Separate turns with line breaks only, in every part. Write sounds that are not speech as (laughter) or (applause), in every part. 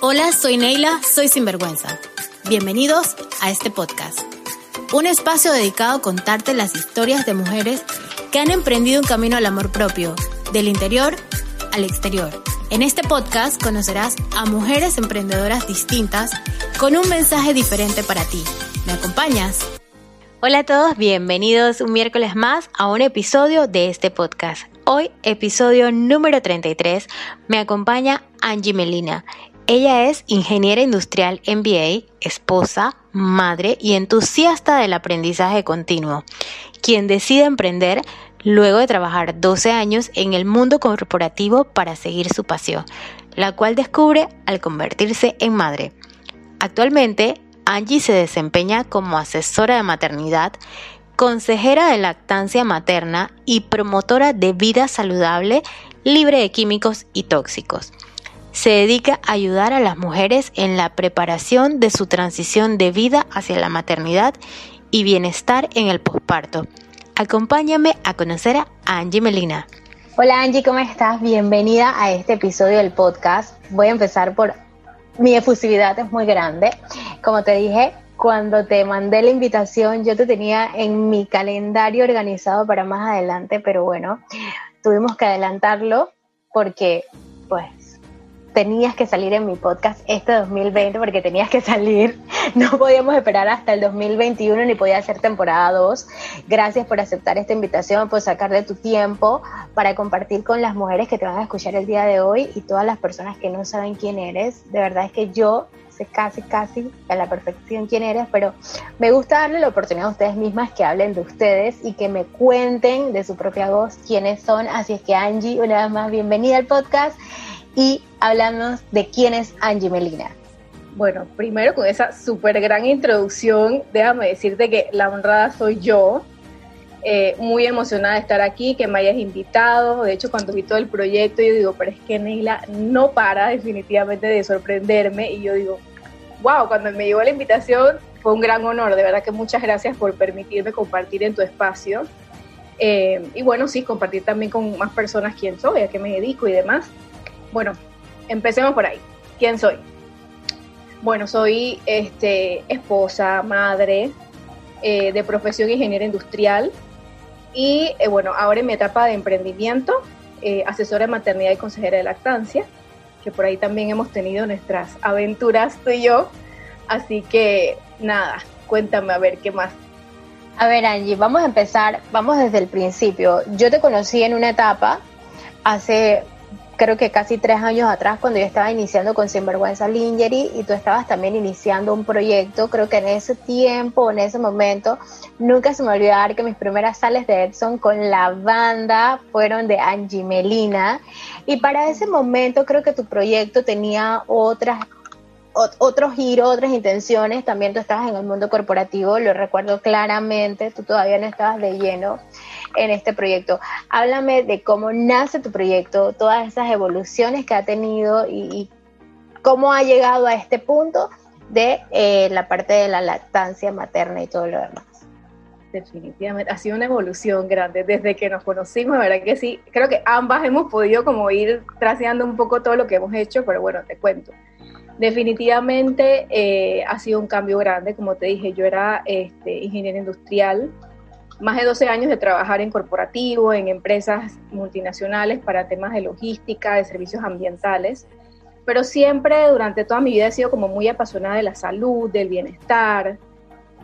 Hola, soy Neila, soy Sinvergüenza. Bienvenidos a este podcast, un espacio dedicado a contarte las historias de mujeres que han emprendido un camino al amor propio, del interior al exterior. En este podcast conocerás a mujeres emprendedoras distintas con un mensaje diferente para ti. ¿Me acompañas? Hola a todos, bienvenidos un miércoles más a un episodio de este podcast. Hoy, episodio número 33, me acompaña Angie Melina. Ella es ingeniera industrial MBA, esposa, madre y entusiasta del aprendizaje continuo, quien decide emprender luego de trabajar 12 años en el mundo corporativo para seguir su pasión, la cual descubre al convertirse en madre. Actualmente, Angie se desempeña como asesora de maternidad, consejera de lactancia materna y promotora de vida saludable libre de químicos y tóxicos se dedica a ayudar a las mujeres en la preparación de su transición de vida hacia la maternidad y bienestar en el posparto. Acompáñame a conocer a Angie Melina.
Hola Angie, ¿cómo estás? Bienvenida a este episodio del podcast. Voy a empezar por mi efusividad es muy grande. Como te dije, cuando te mandé la invitación, yo te tenía en mi calendario organizado para más adelante, pero bueno, tuvimos que adelantarlo porque pues tenías que salir en mi podcast este 2020 porque tenías que salir. (laughs) No podíamos esperar hasta el 2021 ni podía ser temporada 2. Gracias por aceptar esta invitación, por sacar de tu tiempo para compartir con las mujeres que te van a escuchar el día de hoy y todas las personas que no saben quién eres. De verdad es que yo sé casi, casi a la perfección quién eres, pero me gusta darle la oportunidad a ustedes mismas que hablen de ustedes y que me cuenten de su propia voz quiénes son. Así es que Angie, una vez más, bienvenida al podcast y hablamos de quién es Angie Melina.
Bueno, primero con esa súper gran introducción, déjame decirte que la honrada soy yo. Eh, muy emocionada de estar aquí, que me hayas invitado. De hecho, cuando vi todo el proyecto, yo digo, pero es que Neila no para definitivamente de sorprenderme. Y yo digo, wow, cuando me llegó la invitación fue un gran honor. De verdad que muchas gracias por permitirme compartir en tu espacio. Eh, y bueno, sí, compartir también con más personas quién soy, a qué me dedico y demás. Bueno, empecemos por ahí. ¿Quién soy? Bueno, soy este, esposa, madre, eh, de profesión ingeniera industrial y eh, bueno, ahora en mi etapa de emprendimiento, eh, asesora de maternidad y consejera de lactancia, que por ahí también hemos tenido nuestras aventuras tú y yo. Así que nada, cuéntame a ver qué más.
A ver Angie, vamos a empezar, vamos desde el principio. Yo te conocí en una etapa hace creo que casi tres años atrás cuando yo estaba iniciando con Sinvergüenza Lingerie y tú estabas también iniciando un proyecto, creo que en ese tiempo, en ese momento, nunca se me olvidar que mis primeras sales de Edson con la banda fueron de Angie Melina. Y para ese momento creo que tu proyecto tenía otras otro giro, otras intenciones, también tú estabas en el mundo corporativo, lo recuerdo claramente, tú todavía no estabas de lleno en este proyecto. Háblame de cómo nace tu proyecto, todas esas evoluciones que ha tenido y, cómo ha llegado a este punto de eh, la parte de la lactancia materna y todo lo demás.
Definitivamente, ha sido una evolución grande desde que nos conocimos, verdad que sí. Creo que ambas hemos podido como ir traseando un poco todo lo que hemos hecho, pero bueno, te cuento. Definitivamente eh, ha sido un cambio grande, como te dije, yo era este, ingeniero industrial, más de 12 años de trabajar en corporativo, en empresas multinacionales para temas de logística, de servicios ambientales, pero siempre durante toda mi vida he sido como muy apasionada de la salud, del bienestar,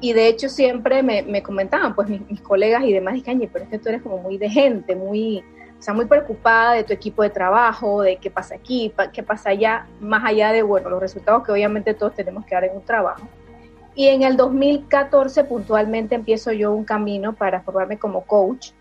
y de hecho siempre me, comentaban, pues mis, colegas y demás, dicen, pero es que tú eres como muy de gente, muy, o sea, muy preocupada de tu equipo de trabajo, de qué pasa aquí, qué pasa allá, más allá de, bueno, los resultados que obviamente todos tenemos que dar en un trabajo. Y en el 2014 puntualmente empiezo yo un camino para formarme como coach,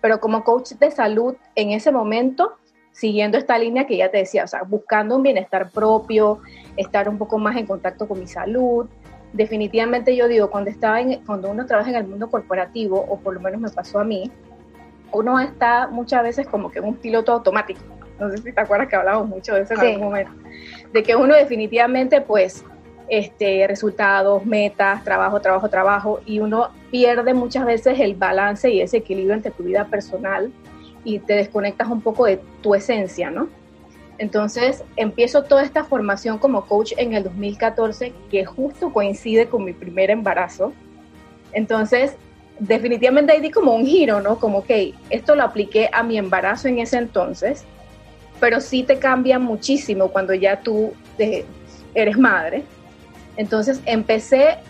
pero como coach de salud en ese momento, siguiendo esta línea que ya te decía, o sea, buscando un bienestar propio, estar un poco más en contacto con mi salud. Definitivamente yo digo, cuando, estaba en, cuando uno trabaja en el mundo corporativo, o por lo menos me pasó a mí, uno está muchas veces como que en un piloto automático. No sé si te acuerdas que hablamos mucho de eso en algún momento. De que uno definitivamente pues este, resultados, metas, trabajo, trabajo, trabajo, y uno pierde muchas veces el balance y ese equilibrio entre tu vida personal y te desconectas un poco de tu esencia, ¿no? Entonces empiezo toda esta formación como coach en el 2014, que justo coincide con mi primer embarazo. Entonces, definitivamente ahí di como un giro, ¿no? Como, ok, esto lo apliqué a mi embarazo en ese entonces, pero sí te cambia muchísimo cuando ya tú eres madre. Entonces empecé a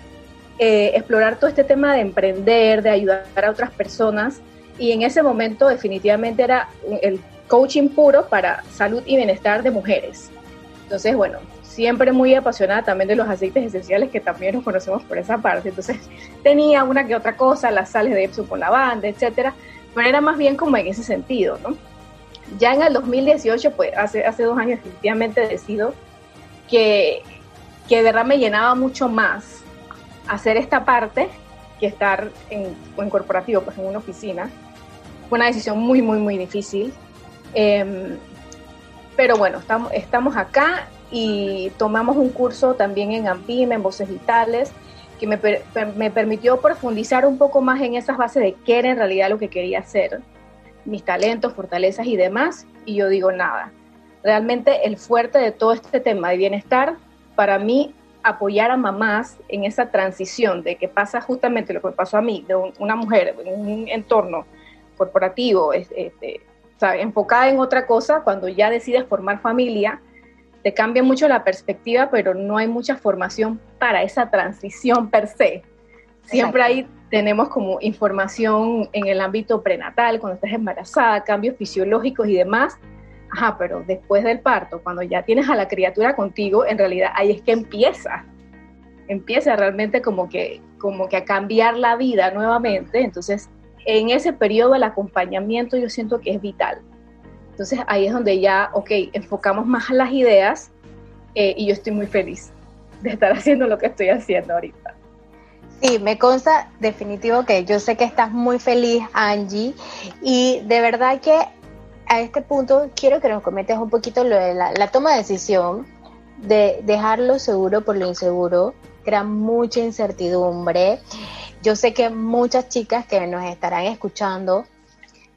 eh, explorar todo este tema de emprender, de ayudar a otras personas, y en ese momento definitivamente era el coaching puro para salud y bienestar de mujeres. Entonces, bueno, siempre muy apasionada también de los aceites esenciales que también nos conocemos por esa parte. Entonces, tenía una que otra cosa, las sales de Epsom con lavanda, etcétera, pero era más bien como en ese sentido, ¿no? Ya en el 2018, pues hace, hace dos años definitivamente decido que, que de verdad me llenaba mucho más hacer esta parte que estar en, en corporativo, pues en una oficina. Fue una decisión muy, muy, muy difícil. Em, pero bueno, estamos, estamos acá y tomamos un curso también en AMPIM, en Voces Vitales, que me, me, permitió profundizar un poco más en esas bases de qué era en realidad lo que quería hacer, mis talentos, fortalezas y demás. Y yo digo, nada, realmente el fuerte de todo este tema de bienestar, para mí, apoyar a mamás en esa transición de que pasa justamente lo que pasó a mí, de una mujer en un entorno corporativo, este, enfocada en otra cosa, cuando ya decides formar familia, te cambia mucho la perspectiva, pero no hay mucha formación para esa transición per se. Siempre ahí tenemos como información en el ámbito prenatal, cuando estás embarazada, cambios fisiológicos y demás. Ajá, pero después del parto, cuando ya tienes a la criatura contigo, en realidad ahí es que empieza. Empieza realmente como que, como que a cambiar la vida nuevamente. Entonces, en ese periodo el acompañamiento yo siento que es vital. Entonces ahí es donde ya, ok, enfocamos más las ideas eh, y yo estoy muy feliz de estar (laughs) haciendo lo que estoy haciendo ahorita.
Sí, me consta definitivo que yo sé que estás muy feliz, Angie, y de verdad que a este punto quiero que nos comentes un poquito lo de la, la toma de decisión de dejarlo seguro por lo inseguro, crea mucha incertidumbre. Yo sé que muchas chicas que nos estarán escuchando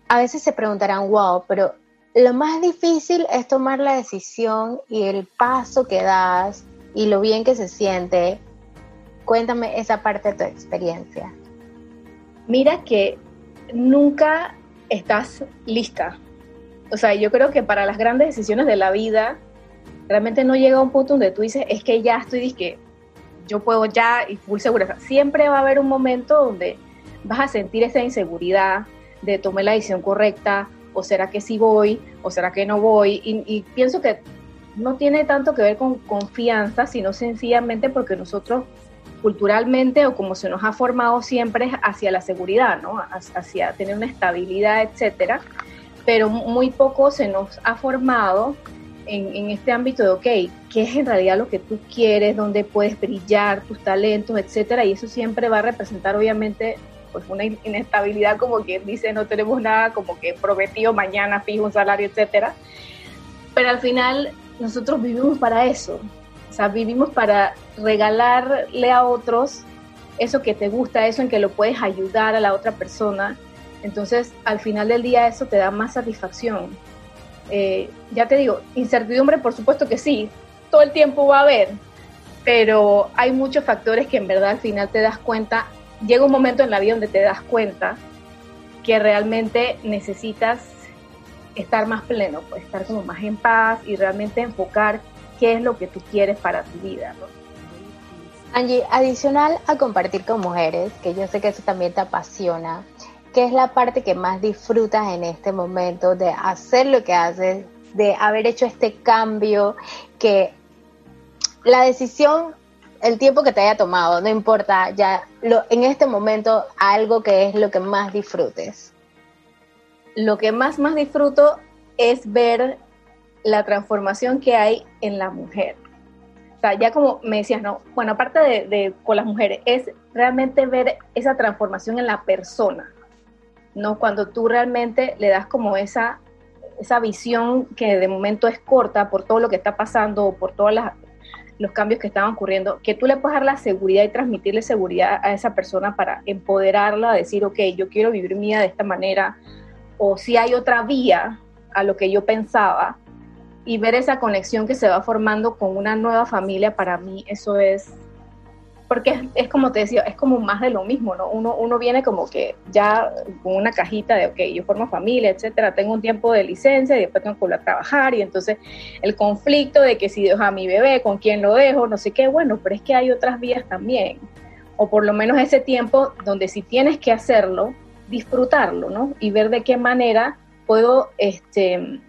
a veces se preguntarán, wow, pero lo más difícil es tomar la decisión y el paso que das y lo bien que se siente. Cuéntame esa parte de tu experiencia.
Mira que nunca estás lista. O sea, yo creo que para las grandes decisiones de la vida, realmente no llega un punto donde tú dices, es que ya estoy, que yo puedo ya y full segura. siempre va a haber un momento donde vas a sentir esa inseguridad de tomar la decisión correcta, o será que sí voy, o será que no voy. Y, pienso que no tiene tanto que ver con confianza, sino sencillamente porque nosotros culturalmente o como se nos ha formado siempre hacia la seguridad, ¿no? Hacia tener una estabilidad, etcétera. Pero muy poco se nos ha formado en, este ámbito de, ok, ¿qué es en realidad lo que tú quieres? ¿Dónde puedes brillar tus talentos, etcétera? Y eso siempre va a representar, obviamente, pues una inestabilidad, como quien dice, no tenemos nada como que prometido mañana, fijo un salario, etcétera. Pero al final, nosotros vivimos para eso. O sea, vivimos para regalarle a otros eso que te gusta, eso en que lo puedes ayudar a la otra persona. Entonces, al final del día, eso te da más satisfacción eh, ya te digo, incertidumbre por supuesto que sí, todo el tiempo va a haber, pero hay muchos factores que en verdad al final te das cuenta, llega un momento en la vida donde te das cuenta que realmente necesitas estar más pleno, pues estar como más en paz y realmente enfocar qué es lo que tú quieres para tu vida.
Angie, adicional a compartir con mujeres, que yo sé que eso también te apasiona, ¿Qué es la parte que más disfrutas en este momento de hacer lo que haces, de haber hecho este cambio, que la decisión, el tiempo que te haya tomado, no importa, ya lo, en este momento algo que es lo que más disfrutes?
Lo que más, más disfruto es ver la transformación que hay en la mujer. O sea, ya como me decías, no, bueno, aparte de, de con las mujeres, es realmente ver esa transformación en la persona ¿no? Cuando tú realmente le das como esa, esa visión que de momento es corta por todo lo que está pasando o por todos los cambios que estaban ocurriendo, que tú le puedas dar la seguridad y transmitirle seguridad a esa persona para empoderarla, a decir, ok, yo quiero vivir mi vida de esta manera, o si hay otra vía a lo que yo pensaba, y ver esa conexión que se va formando con una nueva familia, para mí eso es, porque es, como te decía, es como más de lo mismo, ¿no? Uno, uno viene como que ya con una cajita de, ok, yo formo familia, etcétera, tengo un tiempo de licencia y después tengo que volver a trabajar y entonces el conflicto de que si dejo a mi bebé, con quién lo dejo, no sé qué, bueno, pero es que hay otras vías también, o por lo menos ese tiempo donde si tienes que hacerlo, disfrutarlo, ¿no? Y ver de qué manera puedo, este,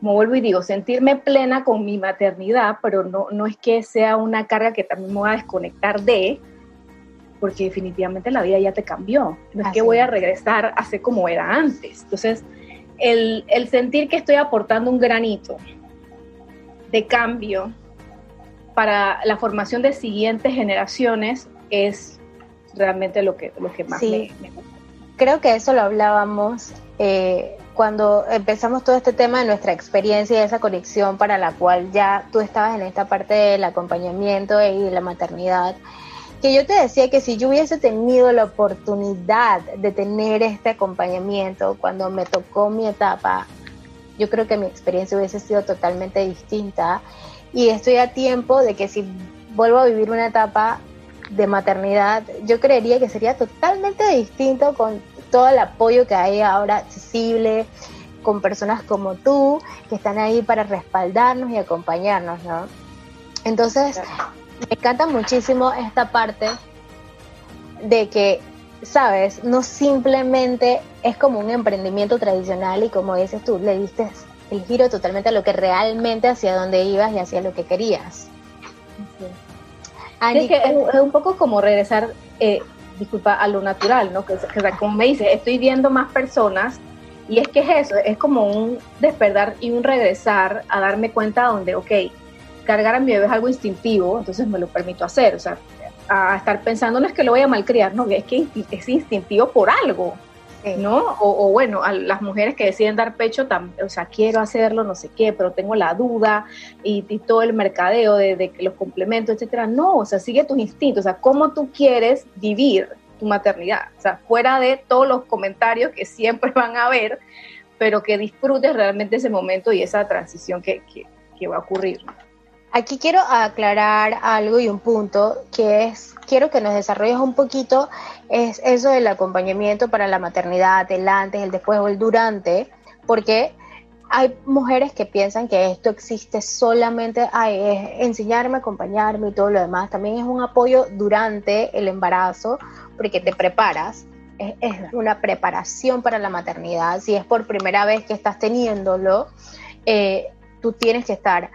como vuelvo y digo, sentirme plena con mi maternidad, pero no, no es que sea una carga que también me voy a desconectar de, porque definitivamente la vida ya te cambió. No es que voy a regresar a ser como era antes. Entonces, el, el sentir que estoy aportando un granito de cambio para la formación de siguientes generaciones es realmente lo que, lo que más me, me gusta.
Creo que eso lo hablábamos eh, cuando empezamos todo este tema de nuestra experiencia y esa conexión para la cual ya tú estabas en esta parte del acompañamiento y la maternidad, que yo te decía que si yo hubiese tenido la oportunidad de tener este acompañamiento cuando me tocó mi etapa, yo creo que mi experiencia hubiese sido totalmente distinta. Y estoy a tiempo de que si vuelvo a vivir una etapa de maternidad, yo creería que sería totalmente distinto con todo el apoyo que hay ahora accesible con personas como tú, que están ahí para respaldarnos y acompañarnos, ¿no? Entonces, me encanta muchísimo esta parte de que, sabes, no simplemente es como un emprendimiento tradicional y como dices tú, le diste el giro totalmente a lo que realmente hacia dónde ibas y hacia lo que querías.
es, que es, un poco como regresar eh, disculpa, a lo natural, ¿no? Que, como me dice, estoy viendo más personas y es que es eso, es como un despertar y un regresar a darme cuenta donde, ok, cargar a mi bebé es algo instintivo, entonces me lo permito hacer, o sea, a estar pensando no es que lo voy a malcriar, no, es que es instintivo por algo, ¿no? O, bueno, a las mujeres que deciden dar pecho, o sea, quiero hacerlo, no sé qué, pero tengo la duda y, todo el mercadeo de, de, los complementos, etcétera. No, o sea, sigue tus instintos, o sea, cómo tú quieres vivir tu maternidad, o sea, fuera de todos los comentarios que (laughs) siempre van a haber, pero que disfrutes realmente ese momento y esa transición que, que va a ocurrir.
Aquí quiero aclarar algo y un punto que es, quiero que nos desarrolles un poquito, es eso del acompañamiento para la maternidad, el antes, el después o el durante, porque hay mujeres que piensan que esto existe solamente, ay, enseñarme, acompañarme y todo lo demás. También es un apoyo durante el embarazo, porque te preparas. Es, es una preparación para la maternidad. Si es por primera vez que estás teniéndolo, eh, tú tienes que estar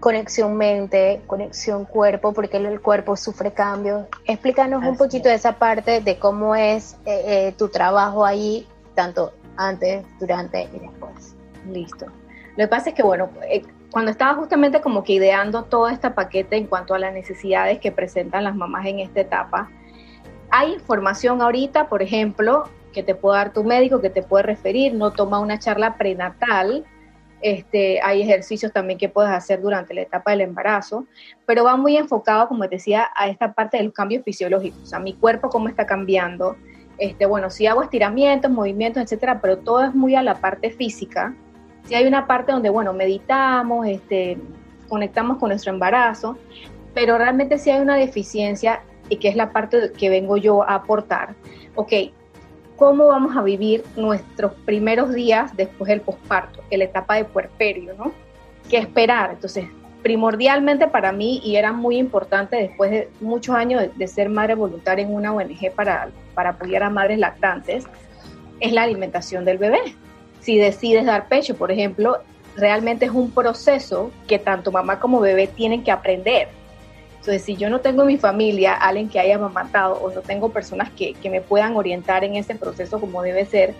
conexión mente, conexión cuerpo, porque el cuerpo sufre cambios. Explícanos un poquito de esa parte de cómo es eh, eh, tu trabajo ahí, tanto antes, durante y después.
Listo. Lo que pasa es que, bueno, eh, cuando estaba justamente como que ideando todo este paquete en cuanto a las necesidades que presentan las mamás en esta etapa, hay información ahorita, por ejemplo, que te puede dar tu médico, que te puede referir, no toma una charla prenatal, este, hay ejercicios también que puedes hacer durante la etapa del embarazo, pero va muy enfocado, como decía, a esta parte de los cambios fisiológicos, sea, mi cuerpo cómo está cambiando. Este, bueno, si hago estiramientos, movimientos, etcétera, pero todo es muy a la parte física. Si hay una parte donde, bueno, meditamos, este, conectamos con nuestro embarazo, pero realmente si hay una deficiencia y que es la parte que vengo yo a aportar. Ok, cómo vamos a vivir nuestros primeros días después del posparto, la etapa de puerperio, ¿no? ¿Qué esperar? Entonces, primordialmente para mí, y era muy importante después de muchos años de, ser madre voluntaria en una ONG para, para apoyar a madres lactantes, es la alimentación del bebé. Si decides dar pecho, por ejemplo, realmente es un proceso que tanto mamá como bebé tienen que aprender entonces, si yo no tengo en mi familia alguien que haya amamantado o no tengo personas que, que me puedan orientar en ese proceso como debe ser,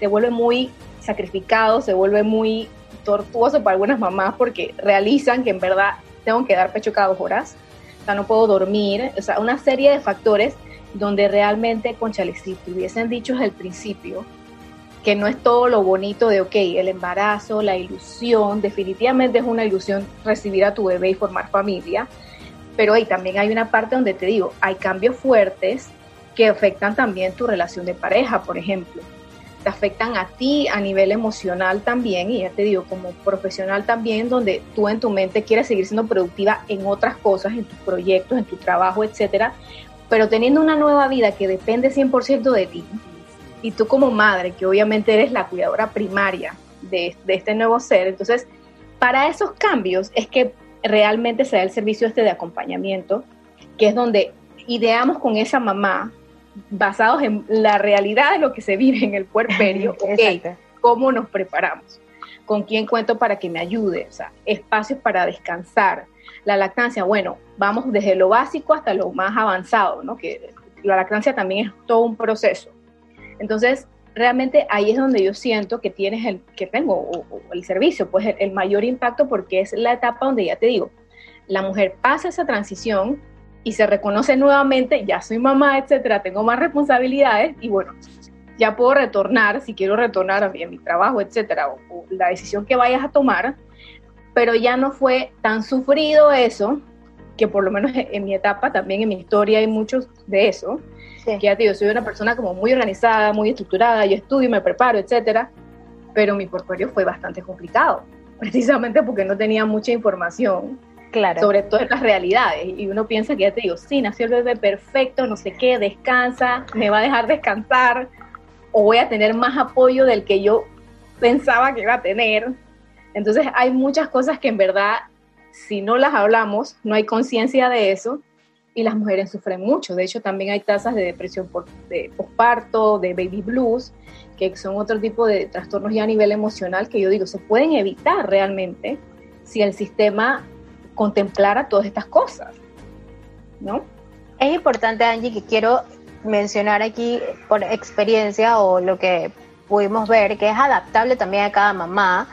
se vuelve muy sacrificado, se vuelve muy tortuoso para algunas mamás porque realizan que en verdad tengo que dar pecho cada dos horas, o sea, no puedo dormir, o sea, una serie de factores donde realmente, conchale, si te hubiesen dicho desde el principio que no es todo lo bonito de, ok, el embarazo, la ilusión, definitivamente es una ilusión recibir a tu bebé y formar familia, pero ahí también hay una parte donde te digo, hay cambios fuertes que afectan también tu relación de pareja, por ejemplo. te afectan a ti a nivel emocional también, y ya te digo, como profesional también, donde tú en tu mente quieres seguir siendo productiva en otras cosas, en tus proyectos, en tu trabajo, etcétera, pero teniendo una nueva vida que depende 100% de ti, y tú como madre, que obviamente eres la cuidadora primaria de, de este nuevo ser, entonces, para esos cambios es que realmente se da el servicio este de acompañamiento, que es donde ideamos con esa mamá, basados en la realidad de lo que se vive en el puerperio, (laughs) okay, cómo nos preparamos, con quién cuento para que me ayude, o sea, espacios para descansar, la lactancia, bueno, vamos desde lo básico hasta lo más avanzado, ¿no? Que la lactancia también es todo un proceso. Entonces, realmente ahí es donde yo siento que tienes el, que tengo el servicio, pues el, mayor impacto porque es la etapa donde ya te digo, la mujer pasa esa transición y se reconoce nuevamente, ya soy mamá, etcétera, tengo más responsabilidades y bueno, ya puedo retornar, si quiero retornar a mi, trabajo, etcétera, o, la decisión que vayas a tomar, pero ya no fue tan sufrido eso, que por lo menos en mi etapa, también en mi historia hay muchos de eso, que ya digo, soy una persona como muy organizada, muy estructurada, yo estudio, me preparo, etcétera, pero mi portfolio fue bastante complicado, (laughs) precisamente porque no tenía mucha información claro. sobre todas estas realidades. Y uno piensa que ya te digo, sí, nació el bebé perfecto, no sé qué, descansa, me va a dejar descansar, o voy a tener más apoyo del que yo pensaba que iba a tener. Entonces hay muchas cosas que en verdad, si no las hablamos, no hay conciencia de eso, y las mujeres sufren mucho. De hecho, también hay tasas de depresión por, de posparto, de baby blues, que son otro tipo de trastornos ya a nivel emocional que yo digo, se pueden evitar realmente si el sistema contemplara todas estas cosas, ¿no?
Es importante, Angie, que quiero mencionar aquí por experiencia o lo que pudimos ver, que es adaptable también a cada mamá,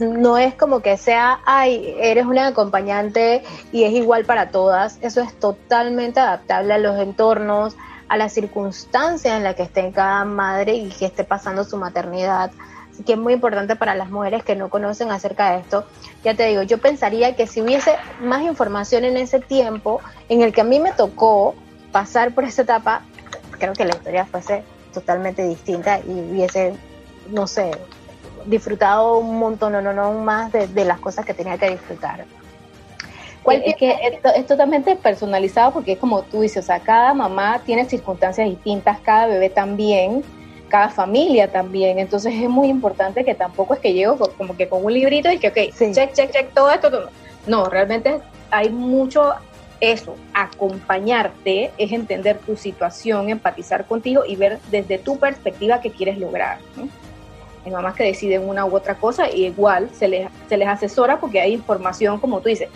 no es como que sea, ay, eres una acompañante y es igual para todas. Eso es totalmente adaptable a los entornos, a las circunstancias en las que esté cada madre y que esté pasando su maternidad. Así que es muy importante para las mujeres que no conocen acerca de esto. Ya te digo, yo pensaría que si hubiese más información en ese tiempo en el que a mí me tocó pasar por esa etapa, creo que la historia fuese totalmente distinta y hubiese, no sé, disfrutado un montón, no, no, no más de, las cosas que tenía que disfrutar.
Es que esto es totalmente personalizado porque es como tú dices, o sea, cada mamá tiene circunstancias distintas, cada bebé también, cada familia también, entonces es muy importante que tampoco es que llego como que con un librito y que, ok, check, check, check, todo esto, todo. no, realmente hay mucho eso, acompañarte es entender tu situación, empatizar contigo y ver desde tu perspectiva qué quieres lograr. ¿no? Hay mamás que deciden una u otra cosa y igual se les, se les asesora porque hay información, como tú dices,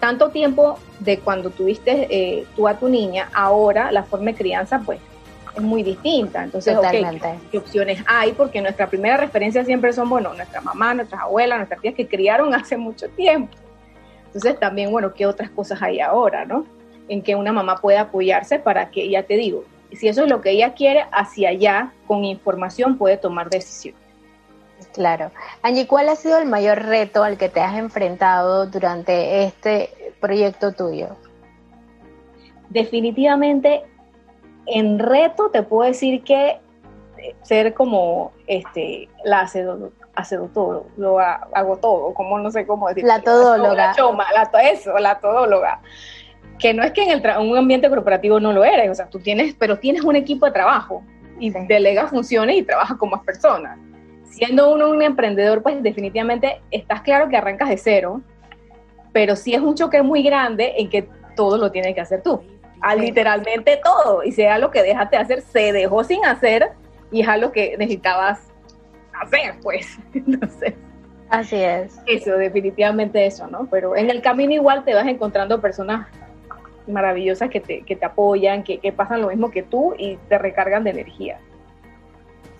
tanto tiempo de cuando tuviste eh, tú a tu niña, ahora la forma de crianza pues es muy distinta. Entonces, ¿qué opciones hay? Porque nuestra primera referencia siempre son, bueno, nuestra mamá, nuestras abuelas, nuestras tías que criaron (laughs) hace mucho tiempo. Entonces también, bueno, ¿qué otras cosas hay ahora, no? En que una mamá pueda apoyarse para que, ya te digo, si eso es lo que ella quiere, hacia allá, con información puede tomar decisiones.
Claro. Angie, ¿cuál ha sido el mayor reto al que te has enfrentado durante este proyecto tuyo?
Definitivamente, en reto te puedo decir que eh, ser como este la lo hago todo, como no sé cómo decirlo.
La todóloga.
La choma, eso, la todóloga. Que no es que en el un ambiente corporativo no lo eres, o sea, tú tienes, pero tienes un equipo de trabajo y delegas funciones y trabajas con más personas siendo uno un emprendedor, pues definitivamente estás claro que arrancas de cero, pero sí es un choque muy grande en que todo lo tienes que hacer tú. A literalmente todo. Y sea lo que dejaste de hacer, se dejó sin hacer y es algo que necesitabas hacer, pues. (laughs) Entonces.
Así es.
Eso, definitivamente eso, ¿no? Pero en el camino igual te vas encontrando personas maravillosas que te, que te apoyan, que, que pasan lo mismo que tú y te recargan de energía.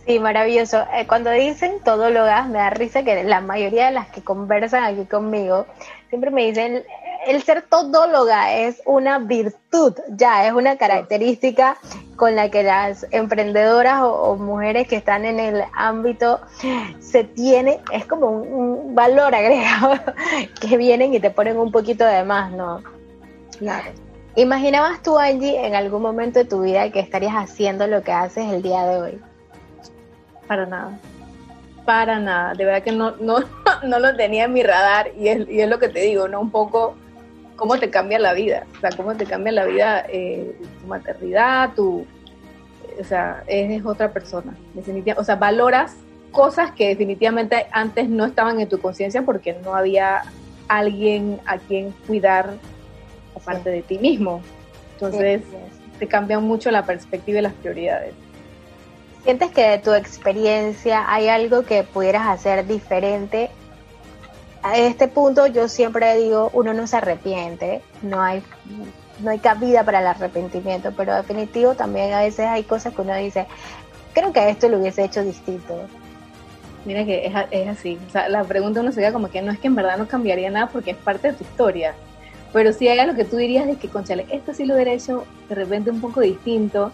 Sí, maravilloso. Eh, cuando dicen todólogas, me da risa que la mayoría de las que conversan aquí conmigo siempre me dicen, el ser todóloga es una virtud, ya, es una característica con la que las emprendedoras o, mujeres que están en el ámbito se tiene, es como un, valor agregado (laughs) que vienen y te ponen un poquito de más, ¿no? Claro. ¿Imaginabas tú, Angie, en algún momento de tu vida que estarías haciendo lo que haces el día de hoy?
Para nada. Para nada. De verdad que no, no, (laughs) no lo tenía en mi radar y es, y es lo que te digo, ¿no? Un poco cómo te cambia la vida, o sea, cómo te cambia la vida eh, tu maternidad, tu, o sea, eres otra persona, definitivamente, o sea, valoras cosas que definitivamente antes no estaban en tu conciencia porque no había alguien a quien cuidar aparte de ti mismo. Entonces, te cambia mucho la perspectiva y las prioridades.
¿Sientes que de tu experiencia hay algo que pudieras hacer diferente? A este punto yo siempre digo, uno no se arrepiente, no hay, no hay cabida para el arrepentimiento, pero definitivo también a veces hay cosas que uno dice, creo que esto lo hubiese hecho distinto.
Mira que es, es así, o sea, la pregunta uno se queda como que no es que en verdad no cambiaría nada porque es parte de tu historia, pero si hay algo que tú dirías de que, conchale, esto sí lo hubiera hecho de repente un poco distinto,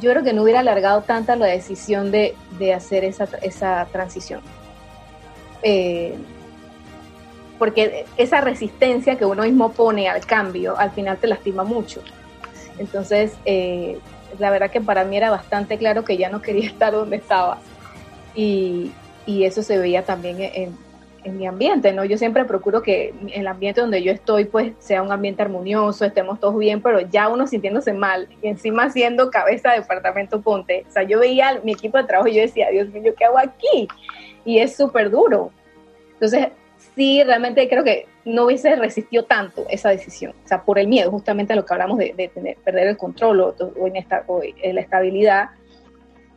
yo creo que no hubiera alargado tanta la decisión de, de hacer esa, esa transición. Eh, porque esa resistencia que uno mismo pone al cambio, al final te lastima mucho. Entonces, eh, la verdad que para mí era bastante claro que ya no quería (laughs) estar donde estaba. Y, y eso se veía también en, en mi ambiente, ¿no? Yo siempre procuro que el ambiente donde yo estoy, pues, sea un ambiente armonioso, estemos todos bien, pero ya uno sintiéndose mal, y encima siendo cabeza de departamento Ponte, o sea, yo veía mi equipo de trabajo y yo decía, Dios mío, ¿qué hago aquí? Y es súper duro. Entonces, sí, realmente creo que no hubiese resistido tanto esa decisión, o sea, por el miedo, justamente a lo que hablamos de, de tener, perder el control o, o, en esta, o la estabilidad,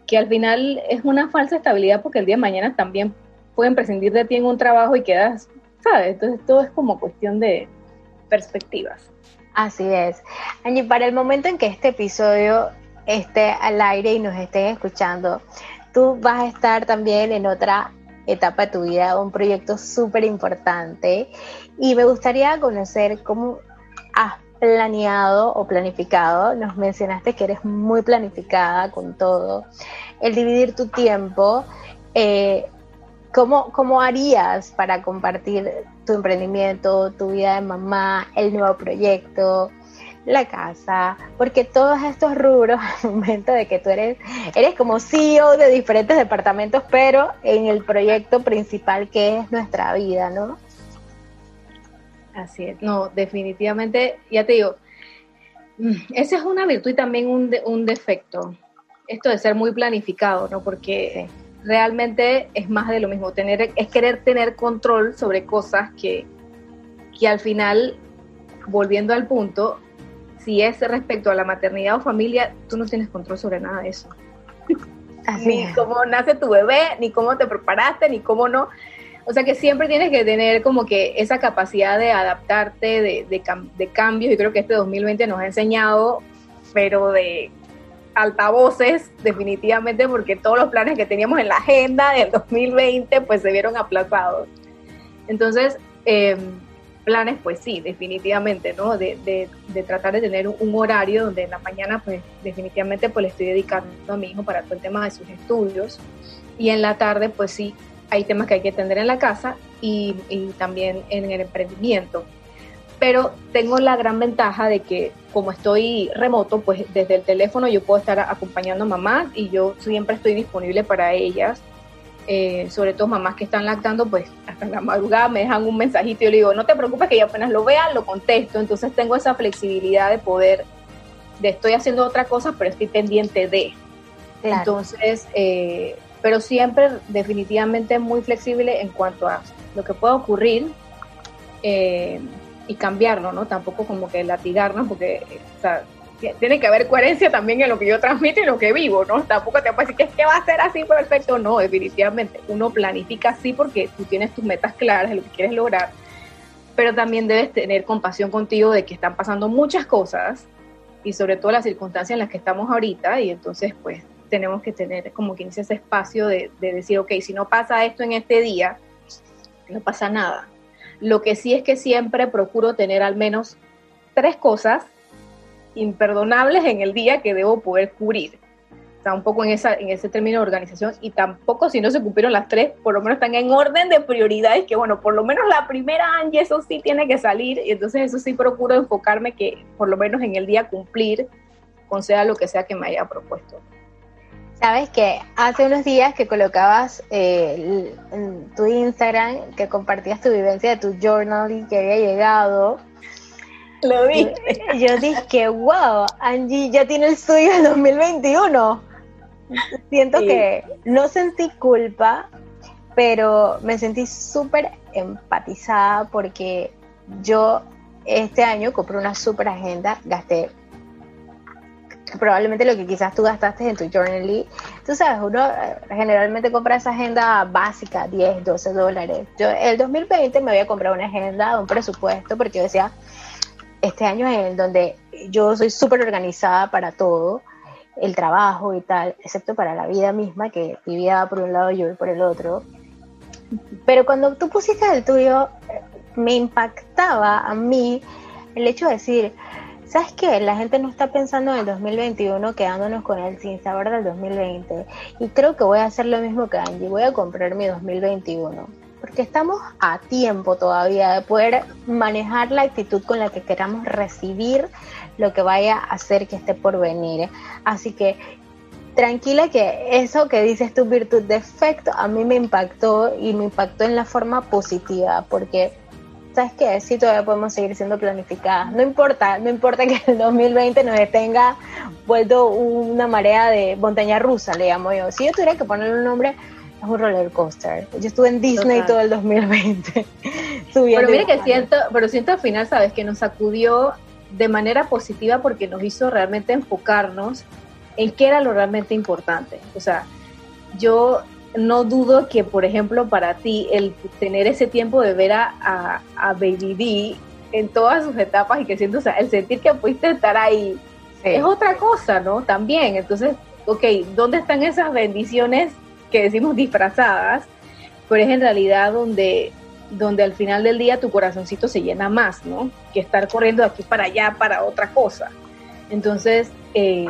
que al final es una falsa estabilidad porque el día de mañana también pueden prescindir de ti en un trabajo y quedas, ¿sabes? Entonces todo es como cuestión de perspectivas.
Así es. Angie, para el momento en que este episodio esté al aire y nos estén escuchando, tú vas a estar también en otra etapa de tu vida, un proyecto súper importante y me gustaría conocer cómo has planeado o planificado, nos mencionaste que eres muy planificada con todo, el dividir tu tiempo, eh, ¿Cómo, ¿Cómo harías para compartir tu emprendimiento, tu vida de mamá, el nuevo proyecto, la casa? Porque todos estos rubros, (laughs) al momento de que tú eres, eres como CEO de diferentes departamentos, pero en el proyecto principal que es nuestra vida, ¿no?
Así es, no, definitivamente, ya te digo, esa es una virtud y también un, de, un defecto, esto de ser muy planificado, ¿no? Porque... Sí realmente es más de lo mismo, tener, es querer tener control sobre cosas que, que al final, volviendo al punto, si es respecto a la maternidad o familia, tú no tienes control sobre nada de eso. Así ni cómo nace tu bebé, ni cómo te preparaste, ni cómo no. O sea que siempre tienes que tener como que esa capacidad de adaptarte, de, de, de cambios, y creo que este 2020 nos ha enseñado, pero de altavoces, definitivamente, porque todos los planes que teníamos en la agenda del 2020, pues se vieron aplazados. Entonces, eh, planes, pues sí, definitivamente, ¿no? De, de, de, tratar de tener un horario donde en la mañana, pues definitivamente, pues le estoy dedicando a mi hijo para todo el tema de sus estudios. Y en la tarde, pues sí, hay temas que hay que atender en la casa y también en el emprendimiento pero tengo la gran ventaja de que como estoy remoto, pues desde el teléfono yo puedo estar acompañando a mamás y yo siempre estoy disponible para ellas. Eh, sobre todo mamás que están lactando, pues hasta la madrugada me dejan un mensajito y yo le digo, no te preocupes que yo apenas lo vea, lo contesto. Entonces tengo esa flexibilidad de poder, de estoy haciendo otra cosa, pero estoy pendiente de. Claro. Entonces, eh, pero siempre definitivamente muy flexible en cuanto a lo que pueda ocurrir. Eh, y cambiarlo, ¿no? Tampoco como que latigarnos, porque, o sea, tiene que haber coherencia también en lo que yo transmito y lo que vivo, ¿no? Tampoco te puedo decir que es que va a ser así perfecto, no, definitivamente. Uno planifica así porque tú tienes tus metas claras de lo que quieres lograr, pero también debes tener compasión contigo de que están pasando muchas cosas y sobre todo las circunstancias en las que estamos ahorita y entonces pues tenemos que tener como que ese espacio de, de decir, ok, si no pasa esto en este día, no pasa nada lo que sí es que siempre procuro tener al menos tres cosas imperdonables en el día que debo poder cubrir. Está un poco en, ese término de organización y tampoco si no se cumplieron las tres, por lo menos están en orden de prioridades que, bueno, por lo menos la primera, Angie, eso sí tiene que salir y entonces eso sí procuro enfocarme que por lo menos en el día cumplir con sea lo que sea que me haya propuesto.
Sabes que hace unos días que colocabas eh, en tu Instagram, que compartías tu vivencia de tu journal y que había llegado.
Lo vi.
Yo, dije, wow, Angie ya tiene el suyo en 2021. Siento que no sentí culpa, pero me sentí súper empatizada porque yo este año compré una super agenda, gasté probablemente lo que quizás tú gastaste en tu Journal Tú sabes, uno eh, generalmente compra esa agenda básica, 10, 12 dólares. Yo el 2020 me voy a comprar una agenda, un presupuesto, porque yo decía, este año es el donde yo soy súper organizada para todo, el trabajo y tal, excepto para la vida misma, que mi vida por un lado y yo por el otro. Pero cuando tú pusiste el tuyo, me impactaba a mí el hecho de decir, ¿Sabes qué? La gente no está pensando en el 2021 quedándonos con él sin saber del 2020. Y creo que voy a hacer lo mismo que Angie. Voy a comprar mi 2021. Porque estamos a tiempo todavía de poder manejar la actitud con la que queramos recibir lo que vaya a hacer que esté por venir. Así que tranquila que eso que dices tu virtud defecto a mí me impactó y me impactó en la forma positiva. Porque ¿sabes qué? Sí, todavía podemos seguir siendo planificadas. No importa, no importa que el 2020 nos tenga vuelto una marea de montaña rusa, le llamo yo. Si yo tuviera que ponerle un nombre, es un roller coaster. Yo estuve en Disney todo el 2020. (laughs)
pero mire que siento, pero siento al final, ¿sabes? Que nos sacudió de manera positiva porque nos hizo realmente enfocarnos en qué era lo realmente importante. O sea, yo no dudo que, por ejemplo, para ti, el tener ese tiempo de ver a, a, Baby D en todas sus etapas y que siento, o sea, el sentir que pudiste estar ahí es otra cosa, ¿no? También. Entonces, ok, ¿dónde están esas bendiciones que decimos disfrazadas? Pero es en realidad donde, donde al final del día tu corazoncito se llena más, ¿no? Que estar corriendo de aquí para allá para otra cosa. Entonces, eh,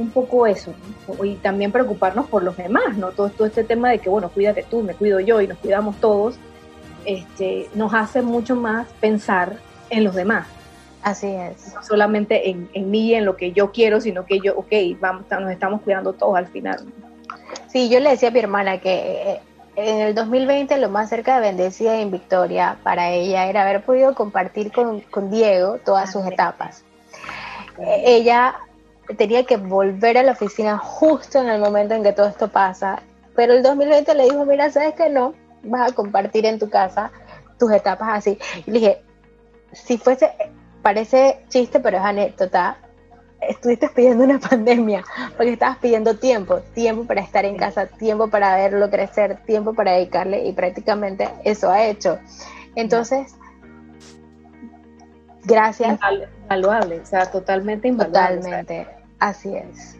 un poco eso, y también preocuparnos por los demás, ¿no? Todo, todo este tema de que, bueno, cuídate tú, me cuido yo y nos cuidamos todos, este, nos hace mucho más pensar en los demás.
Así es.
No solamente en, en mí y en lo que yo quiero, sino que yo, ok, vamos, nos estamos cuidando todos al final.
Sí, yo le decía a mi hermana que eh, en el 2020 lo más cerca de bendecida en Victoria para ella era haber podido compartir con, con Diego todas sus etapas. ella tenía que volver a la oficina justo en el momento en que todo esto pasa. Pero el 2020 le dijo, mira, ¿sabes que no? Vas a compartir en tu casa tus etapas así. Y le dije, si fuese, parece chiste, pero es anécdota, estuviste pidiendo una (laughs) pandemia, porque estabas pidiendo tiempo, tiempo para estar en casa, tiempo para verlo crecer, tiempo para dedicarle, y prácticamente eso ha hecho. Entonces, gracias.
Invaluable, o sea, totalmente invaluable.
Totalmente. Así es.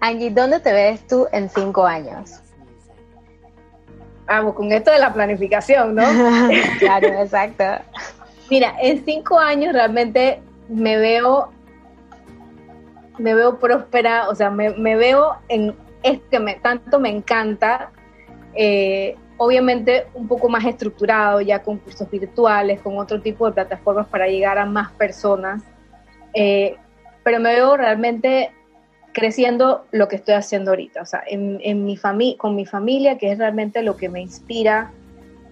Angie, ¿dónde te ves tú en cinco años?
Vamos, con esto de la planificación, ¿no? (laughs)
claro, exacto.
Mira, en cinco años realmente me veo, me veo próspera, o sea, me, veo en esto que me, tanto me encanta, eh, obviamente un poco más estructurado, ya con cursos virtuales, con otro tipo de plataformas para llegar a más personas. Eh, pero me veo realmente creciendo lo que estoy haciendo ahorita, o sea, en, mi con mi familia, que es realmente lo que me inspira,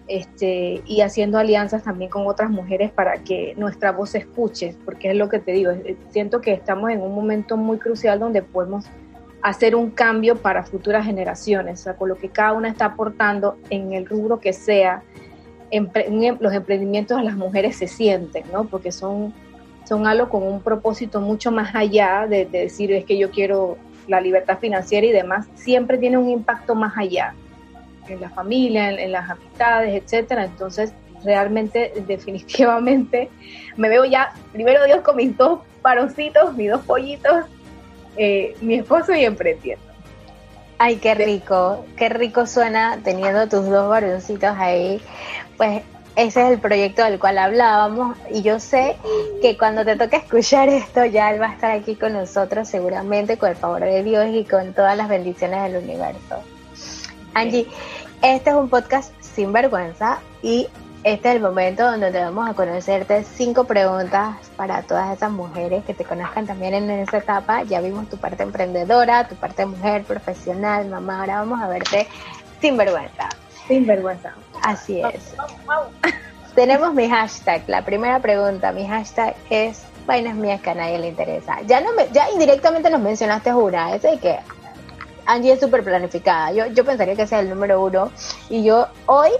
este, y haciendo alianzas también con otras mujeres para que nuestra voz se escuche, porque es lo que te digo, siento que estamos en un momento muy crucial donde podemos hacer un cambio para futuras generaciones, o sea, con lo que cada una está aportando en el rubro que sea, en, los emprendimientos de las mujeres se sienten, ¿no? Porque son son algo con un propósito mucho más allá de, decir es que yo quiero la libertad financiera y demás, siempre tiene un impacto más allá en la familia, en, las amistades, etcétera. Entonces, realmente, (laughs) definitivamente, me veo ya, primero Dios, con mis dos paroncitos, mis dos pollitos, eh, mi esposo y emprendiendo.
Ay, qué rico, qué rico suena teniendo tus dos varoncitos ahí. Pues ese es el proyecto del cual hablábamos y yo sé que cuando te toque escuchar esto ya él va a estar aquí con nosotros seguramente con el favor de Dios y con todas las bendiciones del universo. Angie, este es un podcast sin vergüenza y este es el momento donde te vamos a conocerte cinco preguntas para todas esas mujeres que te conozcan también en esa etapa. Ya vimos tu parte emprendedora, tu parte mujer, profesional, mamá. Ahora vamos a verte sin vergüenza.
Sin vergüenza.
Así es. (laughs) Tenemos mi hashtag. La primera pregunta, mi hashtag es vainas mías que a nadie le interesa. Ya no me, ya indirectamente nos mencionaste una, ese de que Angie es súper planificada. Yo, yo pensaría que ese es el número uno. Y yo hoy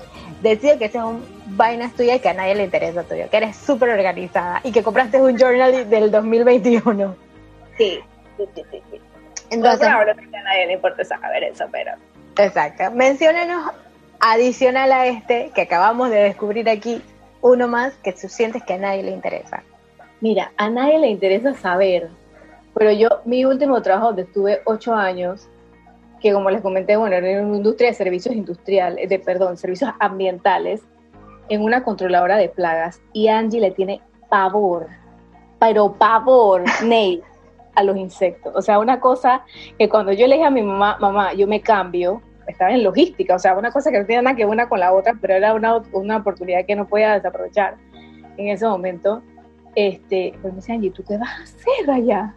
decido que ese es un vainas tuyas que a nadie le interesa tuyo, que eres súper organizada y que compraste un journal del 2021.
Sí, sí, sí, sí. Entonces, ahora a nadie le importa saber eso, pero...
Exacto. Menciónenos, adicional a este que acabamos de descubrir aquí, uno más que tú sientes que a nadie le interesa.
Mira, a nadie le interesa saber, pero yo, mi último trabajo donde estuve ocho años, que como les comenté, bueno, era en una industria de servicios industriales, de, perdón, servicios ambientales, en una controladora de plagas, y Angie le tiene pavor, pero pavor, (laughs) Ney, a los insectos. O sea, una cosa que cuando yo le dije a mi mamá, mamá, yo me cambio, estaba en logística, o sea, una cosa que no tiene nada que ver una con la otra, pero era una, una oportunidad que no podía desaprovechar en ese momento este, pues me decían, Angie, ¿tú qué vas a hacer allá?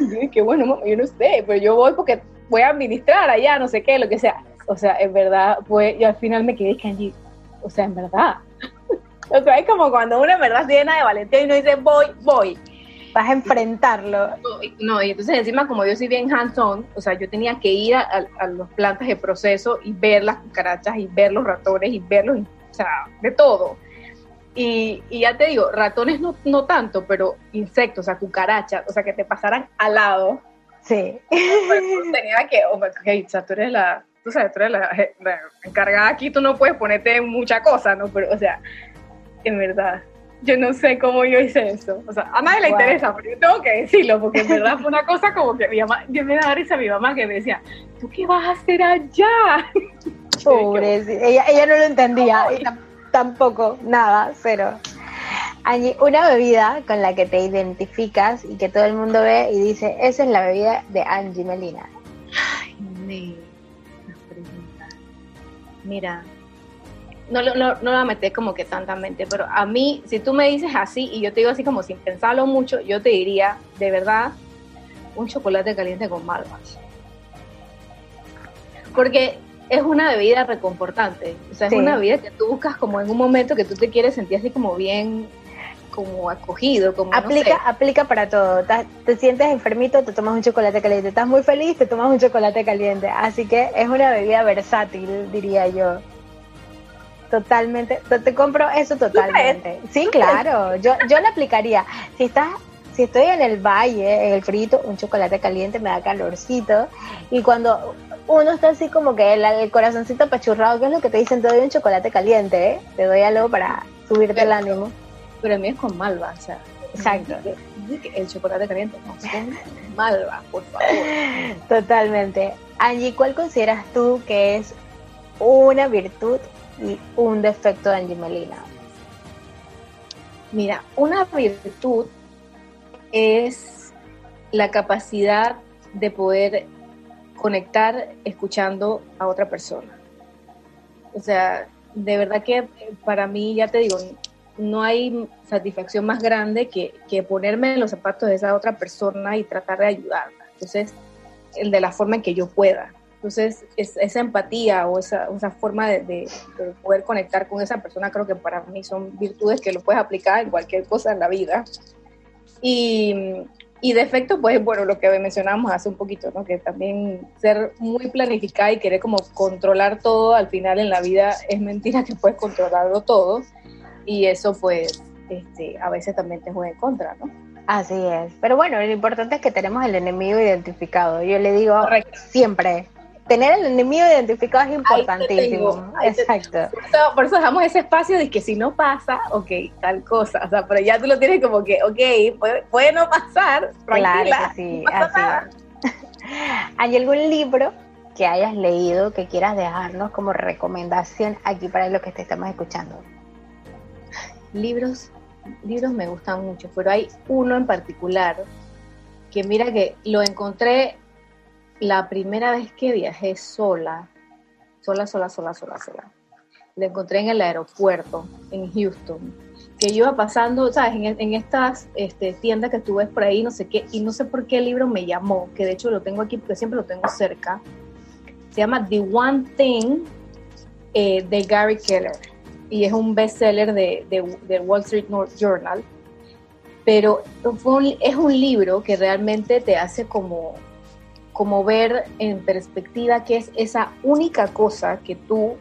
Y yo dije, bueno, yo no sé, pero yo voy porque voy a administrar allá, no sé qué, lo que sea. O sea, en verdad, pues, yo al final me quedé que Angie, o sea, en verdad. (laughs) o sea, es como cuando uno en verdad llena de valentía y uno dice, voy, voy.
Vas a enfrentarlo.
No, y entonces encima como yo soy bien hands-on, o sea, yo tenía que ir a, a, los plantas de proceso y ver las cucarachas y ver los ratones y verlos, o sea, de todo. Y, ya te digo, ratones no, no tanto, pero insectos, o sea, cucarachas, o sea, que te pasaran al lado.
Sí.
tenía que, oh, o sea, tú eres la, tú sabes, tú eres la, encargada aquí, tú no puedes ponerte mucha cosa, ¿no? Pero, o sea, en verdad, yo no sé cómo yo hice eso. O sea, a nadie le interesa, pero yo tengo que decirlo, porque en verdad fue una cosa como que mi mamá, yo me daba risa a mi mamá que me decía, ¿tú qué vas a hacer allá? (laughs)
Pobre, ella, ella no lo entendía tampoco, nada, cero. Angie, una bebida con la que te identificas y que todo el mundo ve y dice, esa es la bebida de Angie Melina.
Ay, me... pregunta. Mira, no, no, no, no la meté como que tantamente, pero a mí, si tú me dices así y yo te digo así como sin pensarlo mucho, yo te diría, de verdad, un chocolate caliente con malvas. Porque es una bebida reconfortante. O sea, es una bebida que tú buscas como en un momento que tú te quieres sentir así como bien, como acogido, como
aplica, aplica para todo. Te, sientes enfermito, te tomas un chocolate caliente. Estás muy feliz, te tomas un chocolate caliente. Así que es una bebida versátil, diría yo. Totalmente, te, compro eso totalmente. Sí, claro, yo, yo la aplicaría. Si estás si estoy en el valle, en el frito, un chocolate caliente me da calorcito. Y cuando uno está así como que el, corazoncito apachurrado, que es lo que te dicen, te doy un chocolate caliente, ¿eh? te doy algo para subirte el ánimo.
Pero a mí es con malva, o sea.
Exacto.
El chocolate caliente, no, con malva, por favor. (laughs)
Totalmente. Angie, ¿cuál consideras tú que es una virtud y un defecto de Angie Melina?
Mira, una virtud es la capacidad de poder conectar escuchando a otra persona. O sea, de verdad que para mí, ya te digo, no hay satisfacción más grande que, ponerme en los zapatos de esa otra persona y tratar de ayudarla. Entonces, de la forma en que yo pueda. Entonces, esa empatía o esa, forma de, de, poder conectar con esa persona creo que para mí son virtudes que lo puedes aplicar en cualquier cosa en la vida. Y, y defecto, pues bueno, lo que mencionábamos hace un poquito, ¿no? Que también ser muy planificada y querer como controlar todo, al final en la vida es mentira que puedes controlarlo todo. Y eso pues este, a veces también te juega en contra, ¿no?
Así es. Pero bueno, lo importante es que tenemos el enemigo identificado. Yo le digo siempre, tener el enemigo identificado es importantísimo. Exacto.
Por eso, dejamos ese espacio de que si no pasa, ok, tal cosa. O sea, pero ya tú lo tienes como que, ok, puede, no pasar.
Claro que sí, así (laughs) ¿Hay algún libro que hayas leído que quieras dejarnos como recomendación aquí para los que te estamos escuchando?
Libros, libros me gustan mucho, pero hay uno en particular que mira que lo encontré la primera vez que viajé sola, sola, sola, sola, sola, sola, la encontré en el aeropuerto, en Houston, que iba pasando, ¿sabes? En, estas este, tiendas que tú ves por ahí, no sé qué, y no sé por qué el libro me llamó, que de hecho lo tengo aquí porque siempre lo tengo cerca. Se llama The One Thing eh, de Gary Keller y es un bestseller de, de, Wall Street Journal. Pero es un libro que realmente te hace como, como ver en perspectiva qué es esa única cosa que tú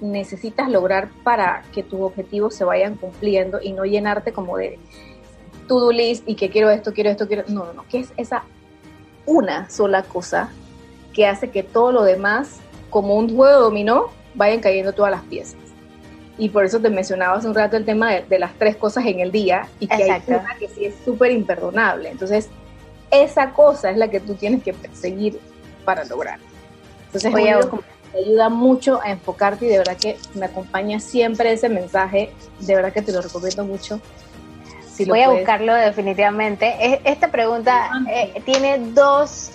necesitas lograr para que tus objetivos se vayan cumpliendo y no llenarte como de to-do list y que quiero esto, quiero esto, quiero... No, no, no, que es esa una sola cosa que hace que todo lo demás, como un juego dominó, vayan cayendo todas las piezas. Y por eso te mencionaba hace un rato el tema de, las tres cosas en el día y que hay una que sí es súper imperdonable. Entonces, esa cosa es la que tú tienes que perseguir para lograr. Entonces, Oye, te ayuda mucho a enfocarte y de verdad que me acompaña siempre ese mensaje. De verdad que te lo recomiendo mucho.
Si Voy a buscarlo definitivamente. Esta pregunta eh, tiene dos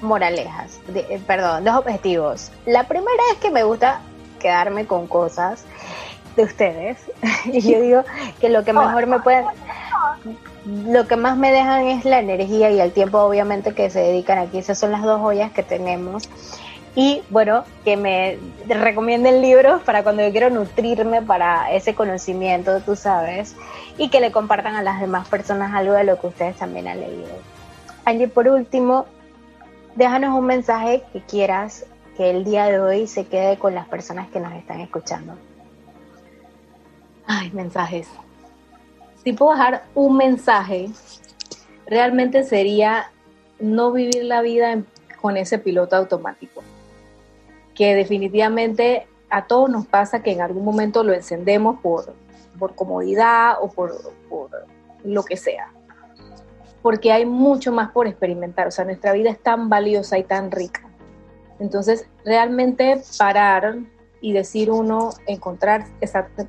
moralejas, eh, perdón, dos objetivos. La primera es que me gusta quedarme con cosas de ustedes (laughs) y yo digo que lo que mejor me pueden lo que más me dejan es la energía y el tiempo obviamente que se dedican aquí esas son las dos joyas que tenemos y bueno que me recomienden libros para cuando yo quiero nutrirme para ese conocimiento tú sabes y que le compartan a las demás personas algo de lo que ustedes también han leído Angie por último déjanos un mensaje que quieras que el día de hoy se quede con las personas que nos están escuchando.
Ay, mensajes. Si puedo dejar un mensaje, realmente sería no vivir la vida con ese piloto automático. Que definitivamente a todos nos pasa que en algún momento lo encendemos por, por comodidad o por, por lo que sea porque hay mucho más por experimentar. O sea, nuestra vida es tan valiosa y tan rica. Entonces, realmente parar y decir uno, encontrar,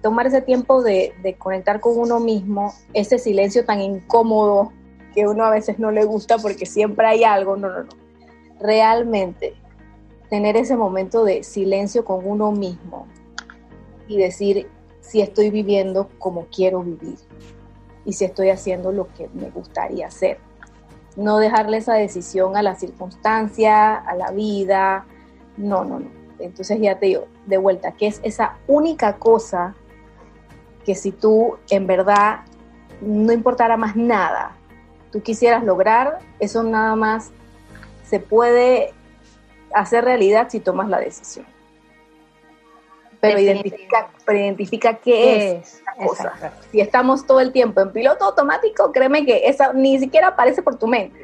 tomar ese tiempo de, conectar con uno mismo, ese silencio tan incómodo que uno a veces no le gusta porque siempre hay algo, no, no, no. Realmente tener ese momento de silencio con uno mismo y decir si estoy viviendo como quiero vivir y si estoy haciendo lo que me gustaría hacer. No dejarle esa decisión a la circunstancia, a la vida. No, no, no. Entonces ya te digo, de vuelta, que es esa única cosa que si tú en verdad no importara más nada, tú quisieras lograr, eso nada más se puede hacer realidad si tomas la decisión pero identifica, pero identifica qué, es, cosa. Si estamos todo el tiempo en piloto automático, créeme que esa ni siquiera aparece por tu mente.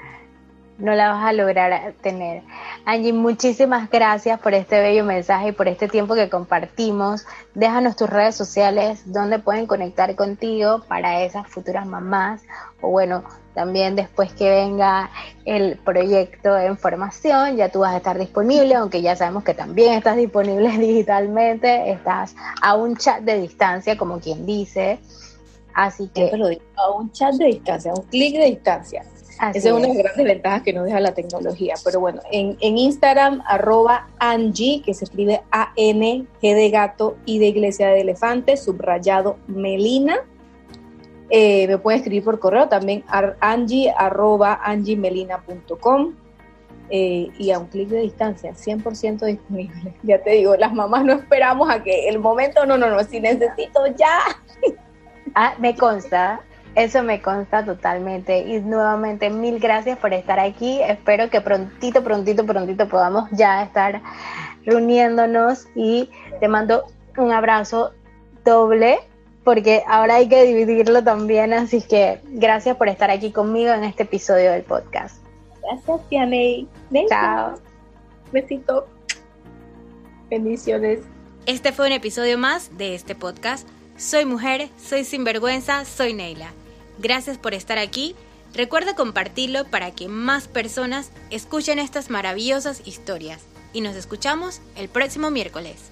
No la vas a lograr tener. Angie, muchísimas gracias por este bello mensaje y por este tiempo que compartimos. Déjanos tus redes sociales donde pueden conectar contigo para esas futuras mamás o bueno, también después que venga el proyecto en formación, ya tú vas a estar disponible, aunque ya sabemos que también estás disponible (laughs) digitalmente, estás a un chat de distancia, como quien dice. Así que...
a un chat de distancia, a un clic de distancia. Esa es una de las grandes ventajas que nos deja la tecnología. Pero bueno, en, en Instagram, arroba Angie, que se escribe A-N, G de gato y de iglesia de elefante, subrayado Melina eh, me pueden escribir por correo también angie arroba angiemelina.com eh, y a un clic de distancia, 100% disponible. (laughs) Ya te digo, las mamás no esperamos a que el momento, no, no, no, si necesito ya.
Ah, me consta, eso me consta totalmente. Y nuevamente, mil gracias por estar aquí. Espero que prontito, prontito, prontito podamos ya estar reuniéndonos y te mando un abrazo doble porque ahora hay que dividirlo también, así que gracias por estar aquí conmigo en este episodio del podcast.
Gracias, Tianey.
Chao.
Besito. Bendiciones.
Este fue un episodio más de este podcast. Soy mujer, soy sinvergüenza, soy Neila. Gracias por estar aquí. Recuerda compartirlo para que más personas escuchen estas maravillosas historias. Y nos escuchamos el próximo miércoles.